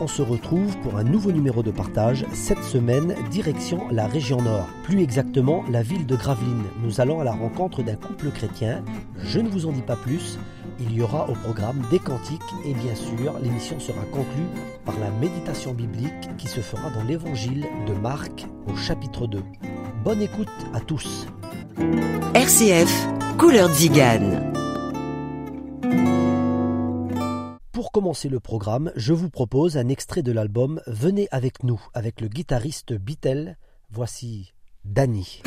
On se retrouve pour un nouveau numéro de partage. Cette semaine, direction la région Nord, plus exactement la ville de Gravelines. Nous allons à la rencontre d'un couple chrétien. Je ne vous en dis pas plus. Il y aura au programme des cantiques et bien sûr, l'émission sera conclue par la méditation biblique qui se fera dans l'évangile de Marc au chapitre 2. Bonne écoute à tous. RCF, Couleur. Pour commencer le programme, je vous propose un extrait de l'album Venez avec nous avec le guitariste Bittel. Voici Danny.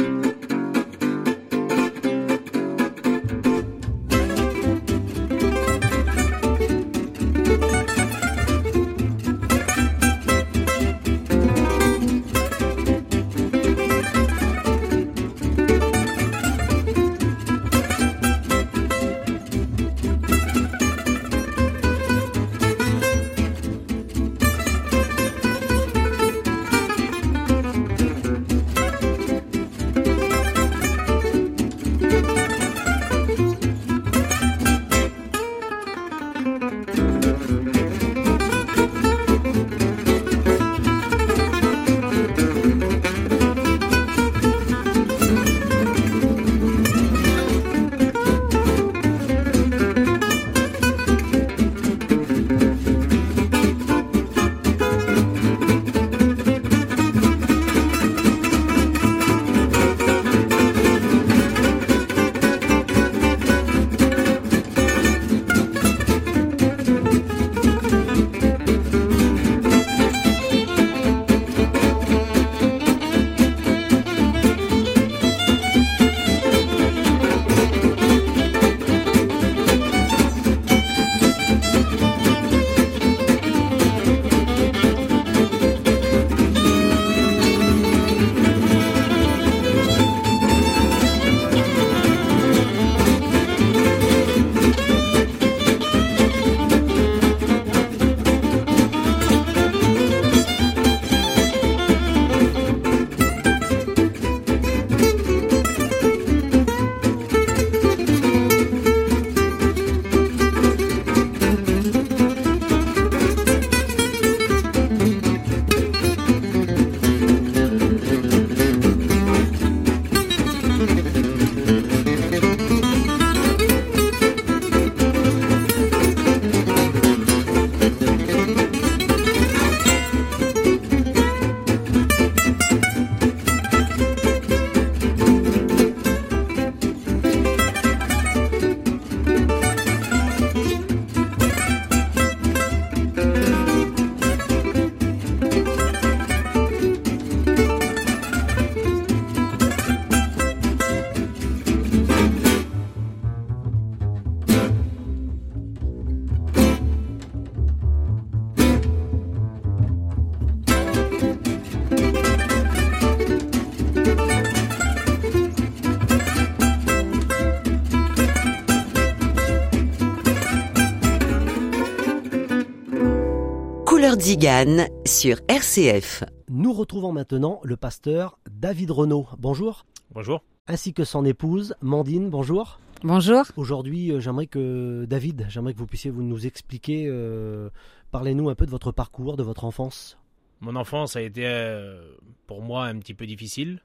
Zigane sur RCF. Nous retrouvons maintenant le pasteur David Renaud. Bonjour. Bonjour. Ainsi que son épouse Mandine. Bonjour. Bonjour. Aujourd'hui, euh, j'aimerais que David, j'aimerais que vous puissiez vous nous expliquer, euh, parlez-nous un peu de votre parcours, de votre enfance. Mon enfance a été euh, pour moi un petit peu difficile.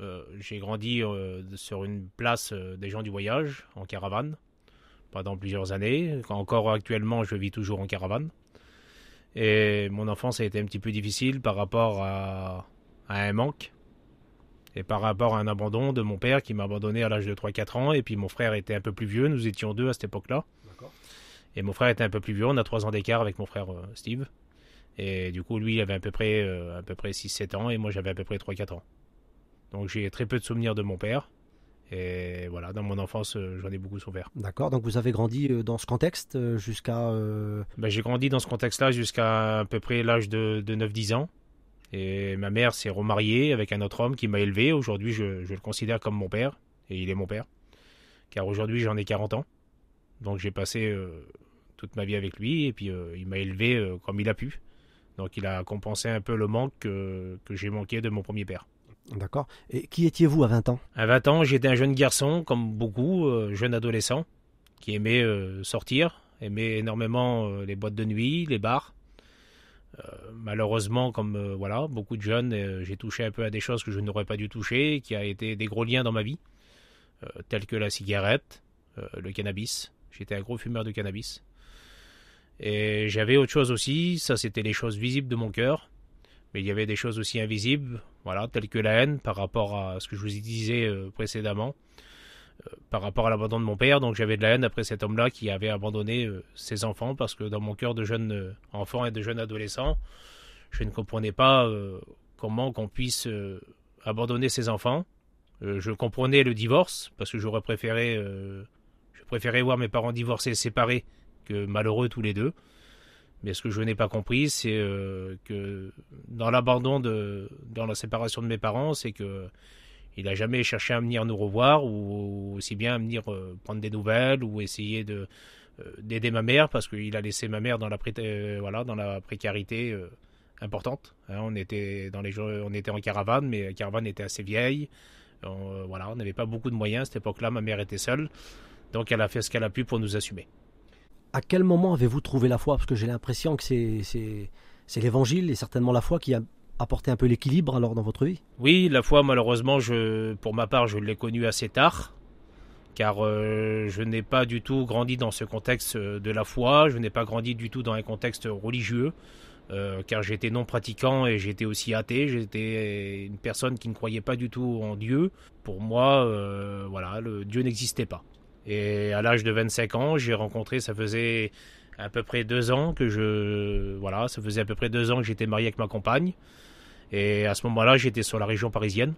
Euh, J'ai grandi euh, sur une place euh, des gens du voyage, en caravane, pendant plusieurs années. Encore actuellement, je vis toujours en caravane. Et mon enfance a été un petit peu difficile par rapport à, à un manque et par rapport à un abandon de mon père qui m'a abandonné à l'âge de 3-4 ans. Et puis mon frère était un peu plus vieux, nous étions deux à cette époque-là. Et mon frère était un peu plus vieux, on a 3 ans d'écart avec mon frère euh, Steve. Et du coup, lui, il avait à peu près, euh, à peu près 6-7 ans et moi, j'avais à peu près 3-4 ans. Donc j'ai très peu de souvenirs de mon père. Et voilà, dans mon enfance, euh, j'en ai beaucoup souffert. D'accord, donc vous avez grandi euh, dans ce contexte euh, jusqu'à... Ben, j'ai grandi dans ce contexte-là jusqu'à à peu près l'âge de, de 9-10 ans. Et ma mère s'est remariée avec un autre homme qui m'a élevé. Aujourd'hui, je, je, le considère comme mon père. Et il est mon père. Car aujourd'hui, j'en ai 40 ans. Donc j'ai passé euh, toute ma vie avec lui. Et puis euh, il m'a élevé euh, comme il a pu. Donc il a compensé un peu le manque que, que j'ai manqué de mon premier père. D'accord. Et qui étiez-vous à 20 ans? À 20 ans, j'étais un jeune garçon, comme beaucoup, jeune adolescent, qui aimait sortir, aimait énormément les boîtes de nuit, les bars. Euh, malheureusement, comme euh, voilà, beaucoup de jeunes, euh, j'ai touché un peu à des choses que je n'aurais pas dû toucher, qui a été des gros liens dans ma vie, tels que la cigarette, le cannabis. J'étais un gros fumeur de cannabis. Et j'avais autre chose aussi, ça c'était les choses visibles de mon cœur, mais il y avait des choses aussi invisibles, voilà, telles que la haine par rapport à ce que je vous disais précédemment. Euh, par rapport à l'abandon de mon père. Donc j'avais de la haine après cet homme-là qui avait abandonné euh, ses enfants parce que dans mon cœur de jeune euh, enfant et de jeune adolescent, je ne comprenais pas comment qu'on puisse abandonner ses enfants. je comprenais le divorce parce que j'aurais préféré, je préférais voir mes parents divorcés, séparés que malheureux tous les deux. Mais ce que je n'ai pas compris, c'est que dans l'abandon dans la séparation de mes parents, c'est que il n'a jamais cherché à venir nous revoir ou aussi bien à venir euh, prendre des nouvelles ou essayer de euh, d'aider ma mère parce qu'il a laissé ma mère dans la, euh, précarité importante. Hein. on, était dans les, on était en caravane, mais la caravane était assez vieille. Voilà, on n'avait pas beaucoup de moyens à cette époque-là. Ma mère était seule. Donc elle a fait ce qu'elle a pu pour nous assumer. À quel moment avez-vous trouvé la foi? Parce que j'ai l'impression que c'est l'évangile et certainement la foi qui a apporter un peu l'équilibre alors dans votre vie Oui, la foi malheureusement, je, pour ma part, je l'ai connue assez tard, car euh, je n'ai pas du tout grandi dans ce contexte de la foi, je n'ai pas grandi du tout dans un contexte religieux, euh, car j'étais non pratiquant et j'étais aussi athée, j'étais une personne qui ne croyait pas du tout en Dieu. Pour moi, euh, voilà, le Dieu n'existait pas. Et à l'âge de 25 ans, j'ai rencontré, ça faisait à peu près deux ans que je, voilà, ça faisait à peu près deux ans que j'étais marié avec ma compagne. Et à ce moment-là, j'étais sur la région parisienne.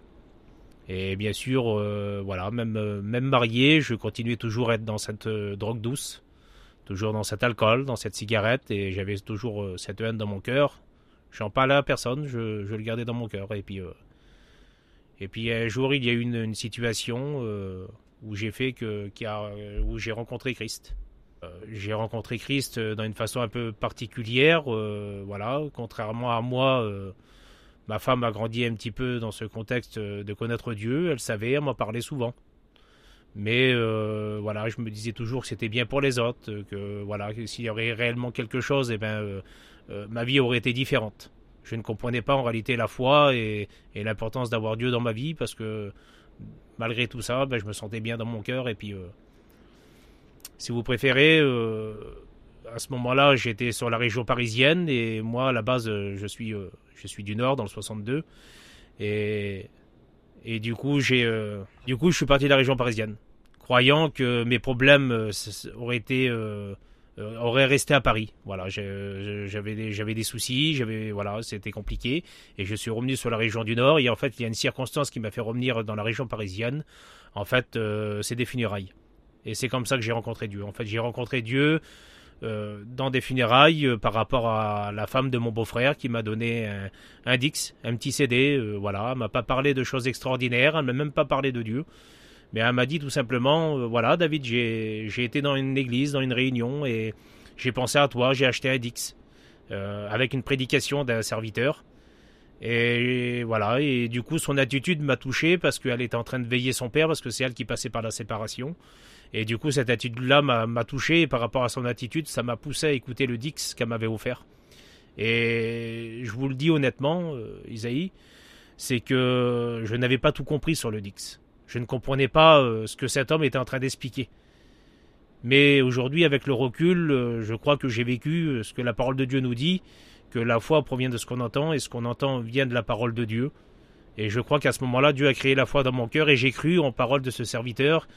Et bien sûr, euh, voilà, même, euh, même marié, je continuais toujours à être dans cette euh, drogue douce, toujours dans cet alcool, dans cette cigarette, et j'avais toujours cette haine dans mon cœur. J'en parlais à personne, je, je, le gardais dans mon cœur. Et puis, et puis un jour, il y a eu une situation où j'ai fait que, a, où j'ai rencontré Christ. j'ai rencontré Christ dans une façon un peu particulière, voilà, contrairement à moi Ma femme a grandi un petit peu dans ce contexte de connaître Dieu, elle savait, elle m'en parlait souvent. Mais euh, voilà, je me disais toujours que c'était bien pour les autres, que voilà, s'il y aurait réellement quelque chose, eh ben, euh, euh, ma vie aurait été différente. Je ne comprenais pas en réalité la foi et, l'importance d'avoir Dieu dans ma vie parce que malgré tout ça, ben, je me sentais bien dans mon cœur. Et puis, si vous préférez, à ce moment-là, j'étais sur la région parisienne et moi, à la base, je suis je suis du Nord, dans le 62. Et, et du coup, j'ai, euh, du coup, je suis parti de la région parisienne, croyant que mes problèmes euh, auraient été, euh, auraient resté à Paris. Voilà, j'avais des, soucis, j'avais, voilà, c'était compliqué, et je suis revenu sur la région du Nord. Et en fait, il y a une circonstance qui m'a fait revenir dans la région parisienne. En fait, c'est des funérailles. Et c'est comme ça que j'ai rencontré Dieu. En fait, j'ai rencontré Dieu euh, dans des funérailles euh, par rapport à la femme de mon beau-frère qui m'a donné un, Dix, un petit CD. Euh, voilà, elle m'a pas parlé de choses extraordinaires, elle m'a même pas parlé de Dieu. Mais elle m'a dit tout simplement, voilà, David, j'ai été dans une église, dans une réunion, et j'ai pensé à toi, j'ai acheté un Dix, avec une prédication d'un serviteur. Et voilà, et du coup, son attitude m'a touché parce qu'elle était en train de veiller son père, parce que c'est elle qui passait par la séparation. Et du coup, cette attitude-là m'a touché, et par rapport à son attitude, ça m'a poussé à écouter le Dix qu'elle m'avait offert. Et je vous le dis honnêtement, euh, Isaïe, c'est que je n'avais pas tout compris sur le Dix. Je ne comprenais pas euh, ce que cet homme était en train d'expliquer. Mais aujourd'hui, avec le recul, euh, je crois que j'ai vécu ce que la parole de Dieu nous dit, que la foi provient de ce qu'on entend, et ce qu'on entend vient de la parole de Dieu. Et je crois qu'à ce moment-là, Dieu a créé la foi dans mon cœur, et j'ai cru en parole de ce serviteur,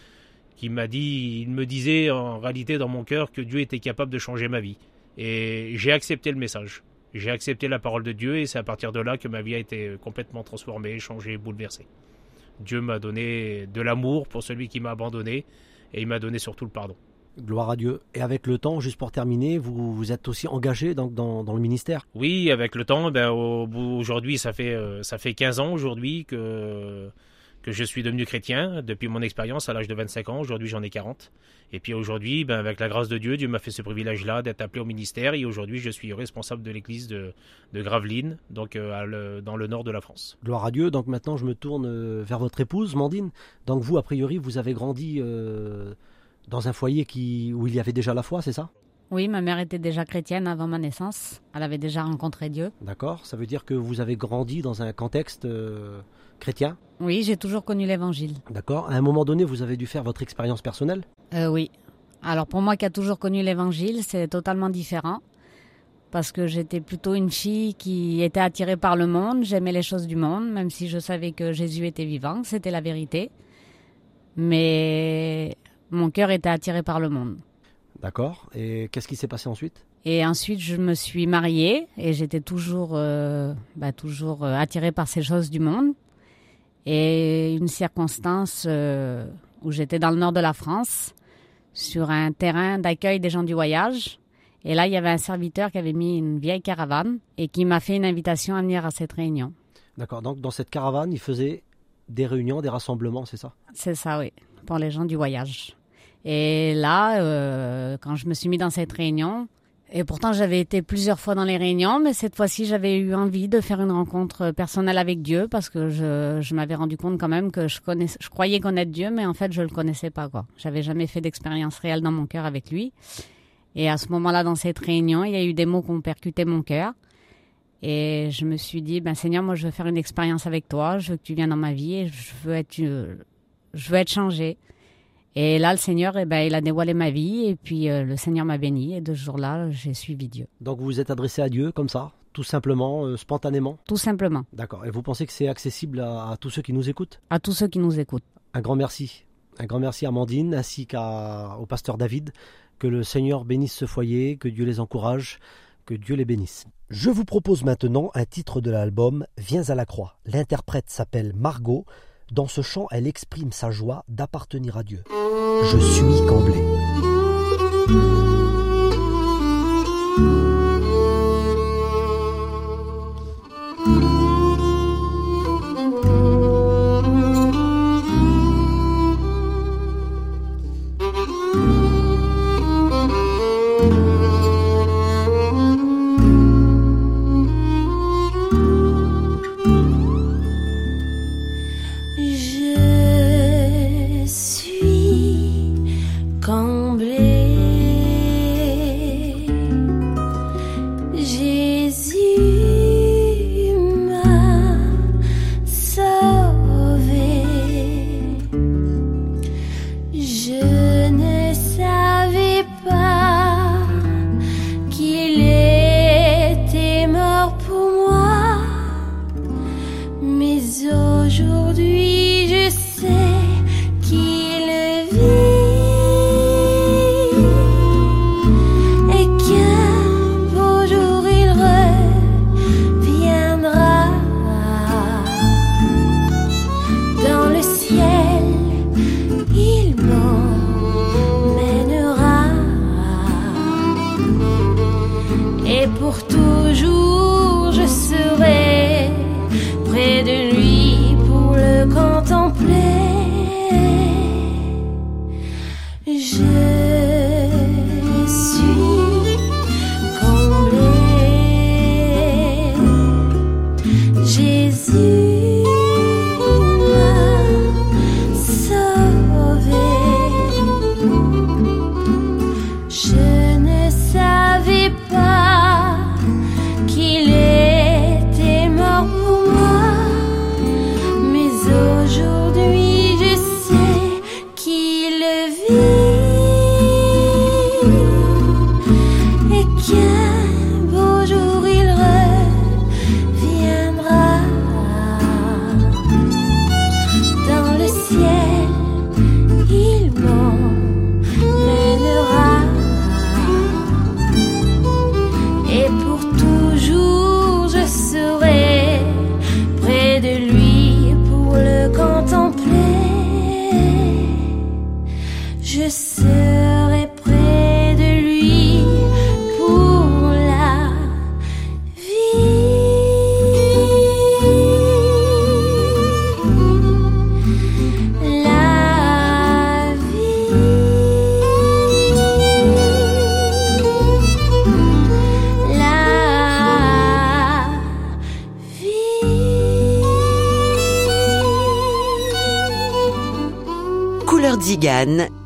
qui m'a dit, il me disait en réalité dans mon cœur que Dieu était capable de changer ma vie. Et j'ai accepté le message. J'ai accepté la parole de Dieu et c'est à partir de là que ma vie a été complètement transformée, changée, bouleversée. Dieu m'a donné de l'amour pour celui qui m'a abandonné et il m'a donné surtout le pardon. Gloire à Dieu. Et avec le temps, juste pour terminer, vous, vous êtes aussi engagé dans, dans, dans le ministère? Oui, avec le temps, ben, aujourd'hui, ça fait, euh, ça fait 15 ans aujourd'hui que, que je suis devenu chrétien, depuis mon expérience à l'âge de 25 ans. Aujourd'hui, j'en ai 40. Et puis aujourd'hui, ben, avec la grâce de Dieu, Dieu m'a fait ce privilège-là d'être appelé au ministère. Et aujourd'hui, je suis responsable de l'église de, de Gravelines, donc euh, dans le nord de la France. Gloire à Dieu. Donc maintenant, je me tourne euh, vers votre épouse, Mandine. Donc vous, a priori, vous avez grandi dans un foyer qui, où il y avait déjà la foi, c'est ça? Oui, ma mère était déjà chrétienne avant ma naissance. Elle avait déjà rencontré Dieu. D'accord, ça veut dire que vous avez grandi dans un contexte euh, chrétien Oui, j'ai toujours connu l'évangile. D'accord, à un moment donné, vous avez dû faire votre expérience personnelle euh, Oui. Alors pour moi qui a toujours connu l'évangile, c'est totalement différent. Parce que j'étais plutôt une fille qui était attirée par le monde, j'aimais les choses du monde, même si je savais que Jésus était vivant, c'était la vérité. Mais mon cœur était attiré par le monde. D'accord. Et qu'est-ce qui s'est passé ensuite? Et ensuite, je me suis mariée et j'étais toujours, euh, bah, toujours euh, attirée par ces choses du monde. Et une circonstance euh, où j'étais dans le nord de la France, sur un terrain d'accueil des gens du voyage. Et là, il y avait un serviteur qui avait mis une vieille caravane et qui m'a fait une invitation à venir à cette réunion. D'accord. Donc, dans cette caravane, il faisait des réunions, des rassemblements, c'est ça? C'est ça, oui, pour les gens du voyage. Et là, euh, quand je me suis mis dans cette réunion, et pourtant j'avais été plusieurs fois dans les réunions, mais cette fois-ci j'avais eu envie de faire une rencontre personnelle avec Dieu parce que je, m'avais rendu compte quand même que je, croyais connaître Dieu, mais en fait je le connaissais pas quoi. J'avais jamais fait d'expérience réelle dans mon cœur avec lui. Et à ce moment-là, dans cette réunion, il y a eu des mots qui ont percuté mon cœur. Et je me suis dit, ben Seigneur, moi je veux faire une expérience avec toi, je veux que tu viennes dans ma vie et je veux être, je veux être changé. Et là, le Seigneur, eh ben, il a dévoilé ma vie et puis euh, le Seigneur m'a béni et de ce jour-là, j'ai suivi Dieu. Donc vous vous êtes adressé à Dieu comme ça, tout simplement, euh, spontanément? Tout simplement. D'accord. Et vous pensez que c'est accessible à, tous ceux qui nous écoutent? À tous ceux qui nous écoutent. Un grand merci. Un grand merci à Amandine ainsi qu'au pasteur David. Que le Seigneur bénisse ce foyer, que Dieu les encourage, que Dieu les bénisse. Je vous propose maintenant un titre de l'album Viens à la croix. L'interprète s'appelle Margot. Dans ce chant, elle exprime sa joie d'appartenir à Dieu. Je suis comblé.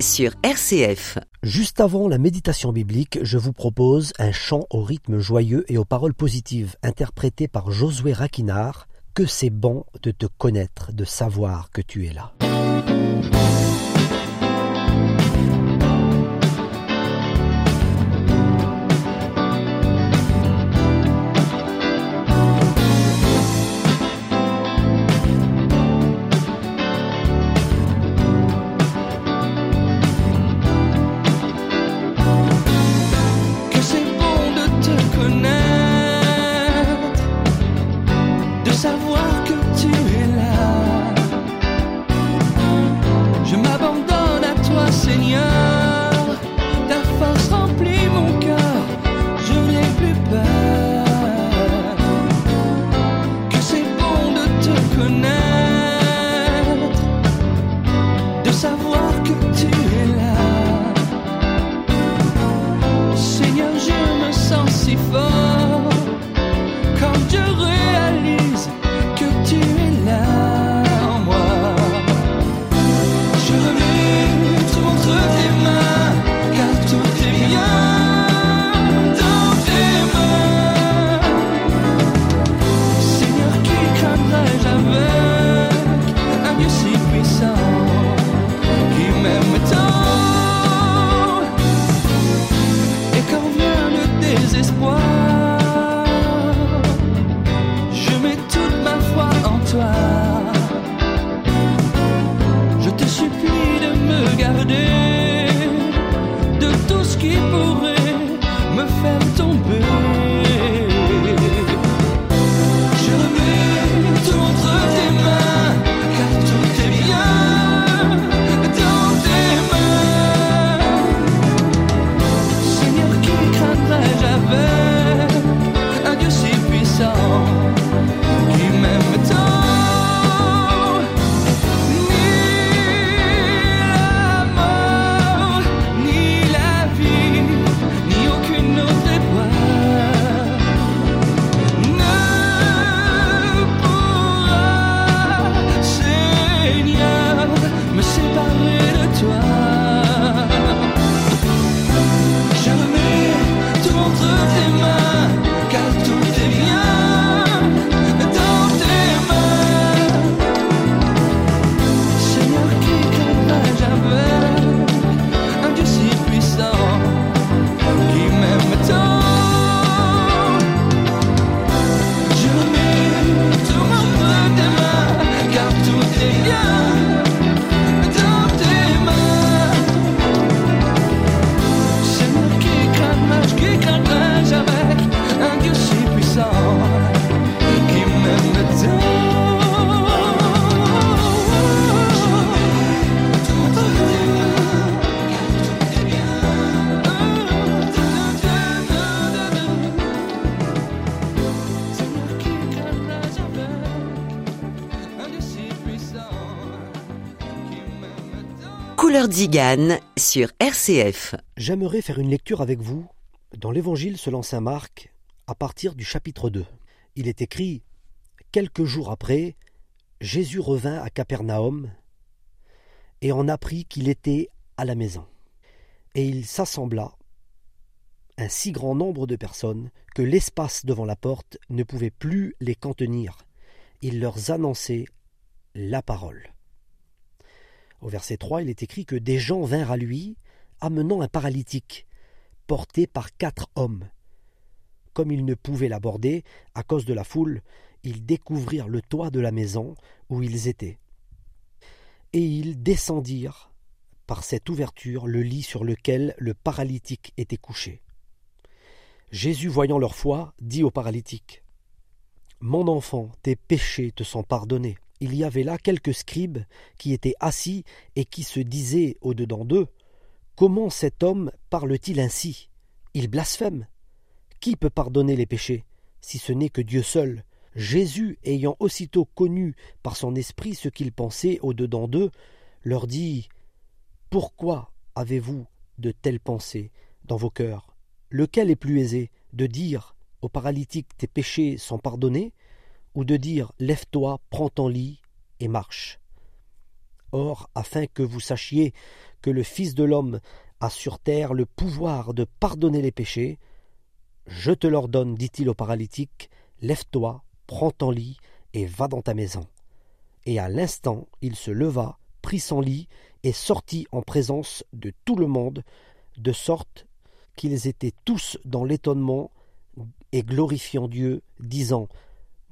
Sur RCF. Juste avant la méditation biblique, je vous propose un chant au rythme joyeux et aux paroles positives interprété par Josué Raquinard. Que c'est bon de te connaître, de savoir que tu es là. Couleur RCF. J'aimerais faire une lecture avec vous dans l'Évangile selon saint Marc à partir du chapitre 2. Il est écrit Quelques jours après, Jésus revint à Capernaum et en apprit qu'il était à la maison. Et il s'assembla un si grand nombre de personnes que l'espace devant la porte ne pouvait plus les contenir. Il leur annonçait la parole. Au verset 3, il est écrit que des gens vinrent à lui, amenant un paralytique, porté par quatre hommes. Comme ils ne pouvaient l'aborder, à cause de la foule, ils découvrirent le toit de la maison où ils étaient. Et ils descendirent par cette ouverture le lit sur lequel le paralytique était couché. Jésus, voyant leur foi, dit au paralytique Mon enfant, tes péchés te sont pardonnés il y avait là quelques scribes qui étaient assis et qui se disaient au-dedans d'eux Comment cet homme parle-t-il ainsi? Il blasphème. Qui peut pardonner les péchés, si ce n'est que Dieu seul? Jésus, ayant aussitôt connu par son esprit ce qu'ils pensaient au-dedans d'eux, leur dit Pourquoi avez-vous de telles pensées dans vos cœurs? Lequel est plus aisé de dire au paralytique Tes péchés sont pardonnés ou de dire Lève-toi, prends ton lit et marche. Or, afin que vous sachiez que le Fils de l'homme a sur terre le pouvoir de pardonner les péchés, je te l'ordonne, dit-il au paralytique, lève-toi, prends ton lit et va dans ta maison. Et à l'instant, il se leva, prit son lit et sortit en présence de tout le monde, de sorte qu'ils étaient tous dans l'étonnement et glorifiant Dieu, disant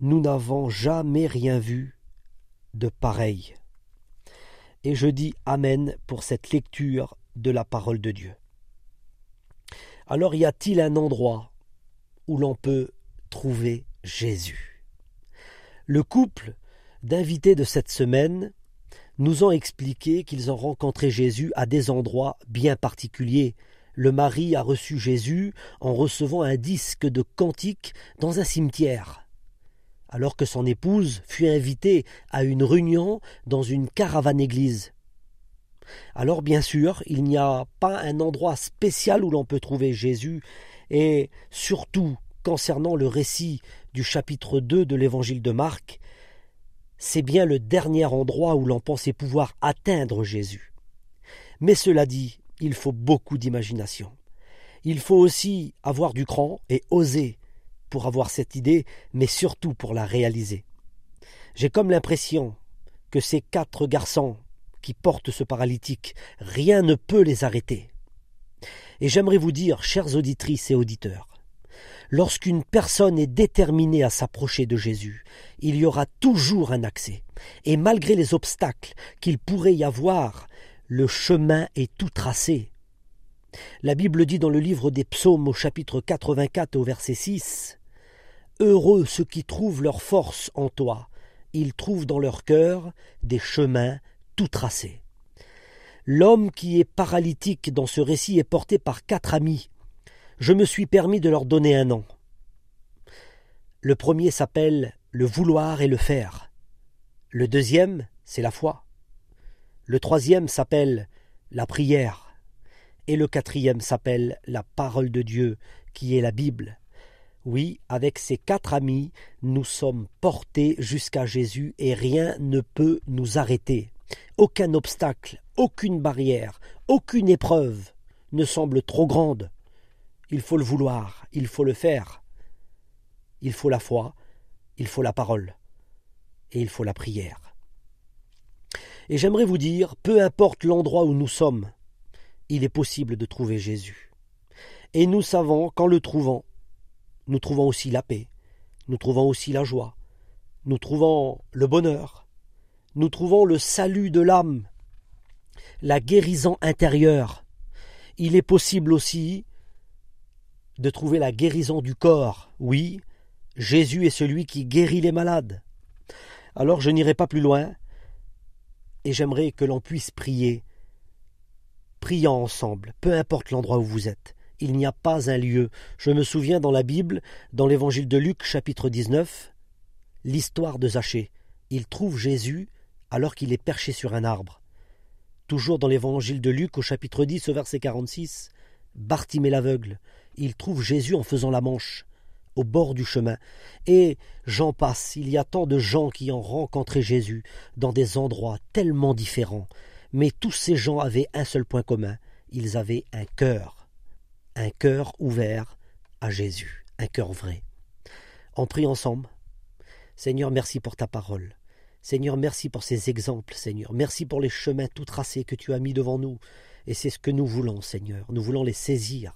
Nous n'avons jamais rien vu de pareil. Et je dis Amen pour cette lecture de la parole de Dieu. Alors y a-t-il un endroit où l'on peut trouver Jésus? Le couple d'invités de cette semaine nous ont expliqué qu'ils ont rencontré Jésus à des endroits bien particuliers. Le mari a reçu Jésus en recevant un disque de cantique dans un cimetière, alors que son épouse fut invitée à une réunion dans une caravane église. Alors bien sûr, il n'y a pas un endroit spécial où l'on peut trouver Jésus, et surtout concernant le récit du chapitre 2 de l'évangile de Marc, c'est bien le dernier endroit où l'on pensait pouvoir atteindre Jésus. Mais cela dit, il faut beaucoup d'imagination. Il faut aussi avoir du cran et oser pour avoir cette idée, mais surtout pour la réaliser. J'ai comme l'impression que ces quatre garçons qui portent ce paralytique, rien ne peut les arrêter. Et j'aimerais vous dire, chères auditrices et auditeurs, Lorsqu'une personne est déterminée à s'approcher de Jésus, il y aura toujours un accès. Et malgré les obstacles qu'il pourrait y avoir, le chemin est tout tracé. La Bible dit dans le livre des psaumes au chapitre 84 au verset 6 Heureux ceux qui trouvent leur force en toi, ils trouvent dans leur cœur des chemins tout tracés. L'homme qui est paralytique dans ce récit est porté par quatre amis je me suis permis de leur donner un nom. Le premier s'appelle le vouloir et le faire. Le deuxième, c'est la foi. Le troisième s'appelle la prière. Et le quatrième s'appelle la parole de Dieu, qui est la Bible. Oui, avec ces quatre amis, nous sommes portés jusqu'à Jésus et rien ne peut nous arrêter. Aucun obstacle, aucune barrière, aucune épreuve ne semble trop grande il faut le vouloir, il faut le faire. Il faut la foi, il faut la parole, et il faut la prière. Et j'aimerais vous dire, peu importe l'endroit où nous sommes, il est possible de trouver Jésus. Et nous savons qu'en le trouvant, nous trouvons aussi la paix, nous trouvons aussi la joie, nous trouvons le bonheur, nous trouvons le salut de l'âme, la guérison intérieure. Il est possible aussi de trouver la guérison du corps. Oui, Jésus est celui qui guérit les malades. Alors je n'irai pas plus loin, et j'aimerais que l'on puisse prier. Prions ensemble, peu importe l'endroit où vous êtes. Il n'y a pas un lieu. Je me souviens dans la Bible, dans l'évangile de Luc chapitre 19, l'histoire de Zachée. Il trouve Jésus alors qu'il est perché sur un arbre. Toujours dans l'évangile de Luc au chapitre 10 au verset 46, Bartimée l'aveugle il trouve Jésus en faisant la manche, au bord du chemin. Et j'en passe, il y a tant de gens qui ont rencontré Jésus dans des endroits tellement différents, mais tous ces gens avaient un seul point commun, ils avaient un cœur, un cœur ouvert à Jésus, un cœur vrai. On prie ensemble. Seigneur, merci pour ta parole. Seigneur, merci pour ces exemples, Seigneur. Merci pour les chemins tout tracés que tu as mis devant nous. Et c'est ce que nous voulons, Seigneur. Nous voulons les saisir.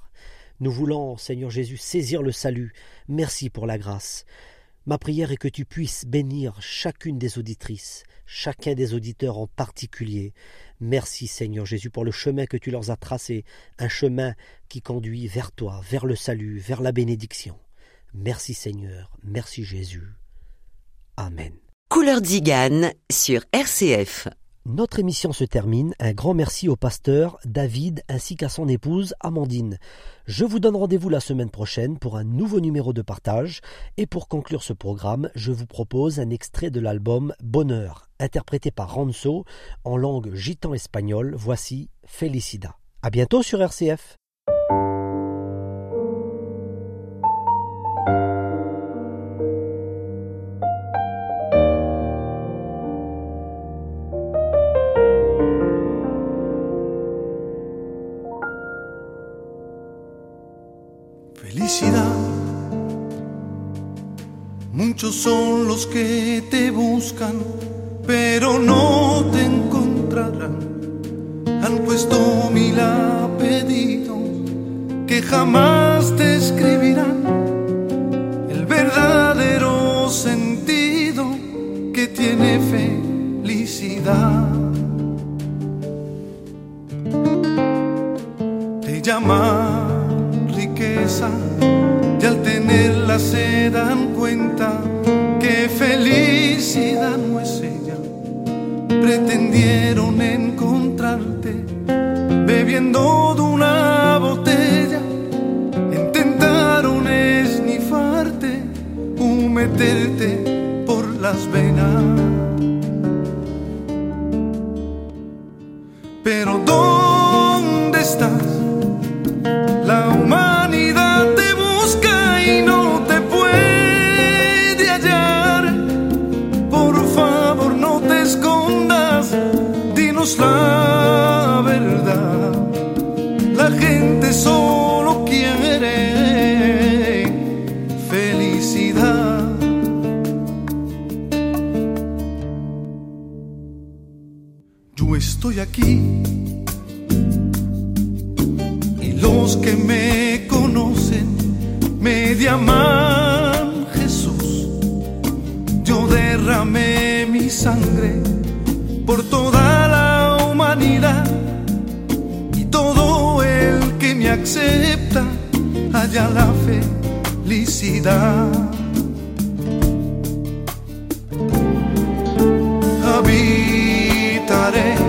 Nous voulons, Seigneur Jésus, saisir le salut. Merci pour la grâce. Ma prière est que tu puisses bénir chacune des auditrices, chacun des auditeurs en particulier. Merci Seigneur Jésus pour le chemin que tu leur as tracé, un chemin qui conduit vers toi, vers le salut, vers la bénédiction. Merci Seigneur, merci Jésus. Amen. Couleur Zigane sur RCF. Notre émission se termine. Un grand merci au pasteur David ainsi qu'à son épouse Amandine. Je vous donne rendez-vous la semaine prochaine pour un nouveau numéro de partage. Et pour conclure ce programme, je vous propose un extrait de l'album Bonheur, interprété par Ranso en langue gitan-espagnole. Voici Felicida. À bientôt sur RCF. Muchos son los que te buscan, pero no te encontrarán. Han puesto mil apellidos que jamás te escribirán el verdadero sentido que tiene felicidad. Se dan cuenta que felicidad no es ella. Pretendieron encontrarte bebiendo de una botella. Intentaron esnifarte, meterte por las venas. Y los que me conocen me llaman Jesús. Yo derramé mi sangre por toda la humanidad y todo el que me acepta haya la felicidad. Habitaré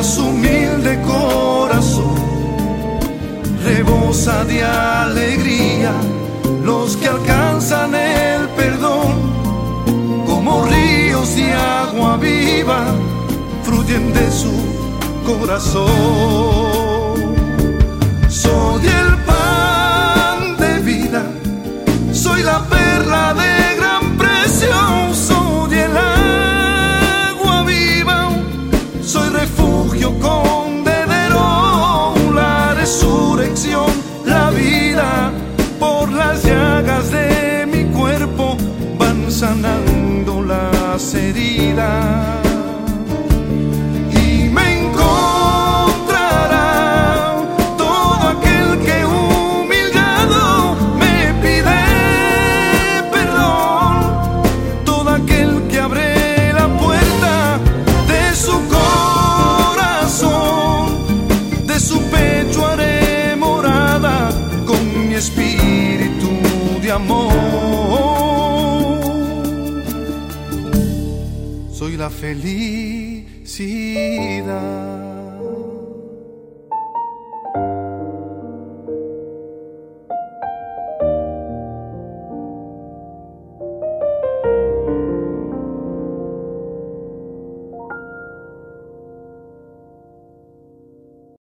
más humilde corazón. Rebosa de alegría los que alcanzan el perdón, como ríos de agua viva fluyen de su corazón.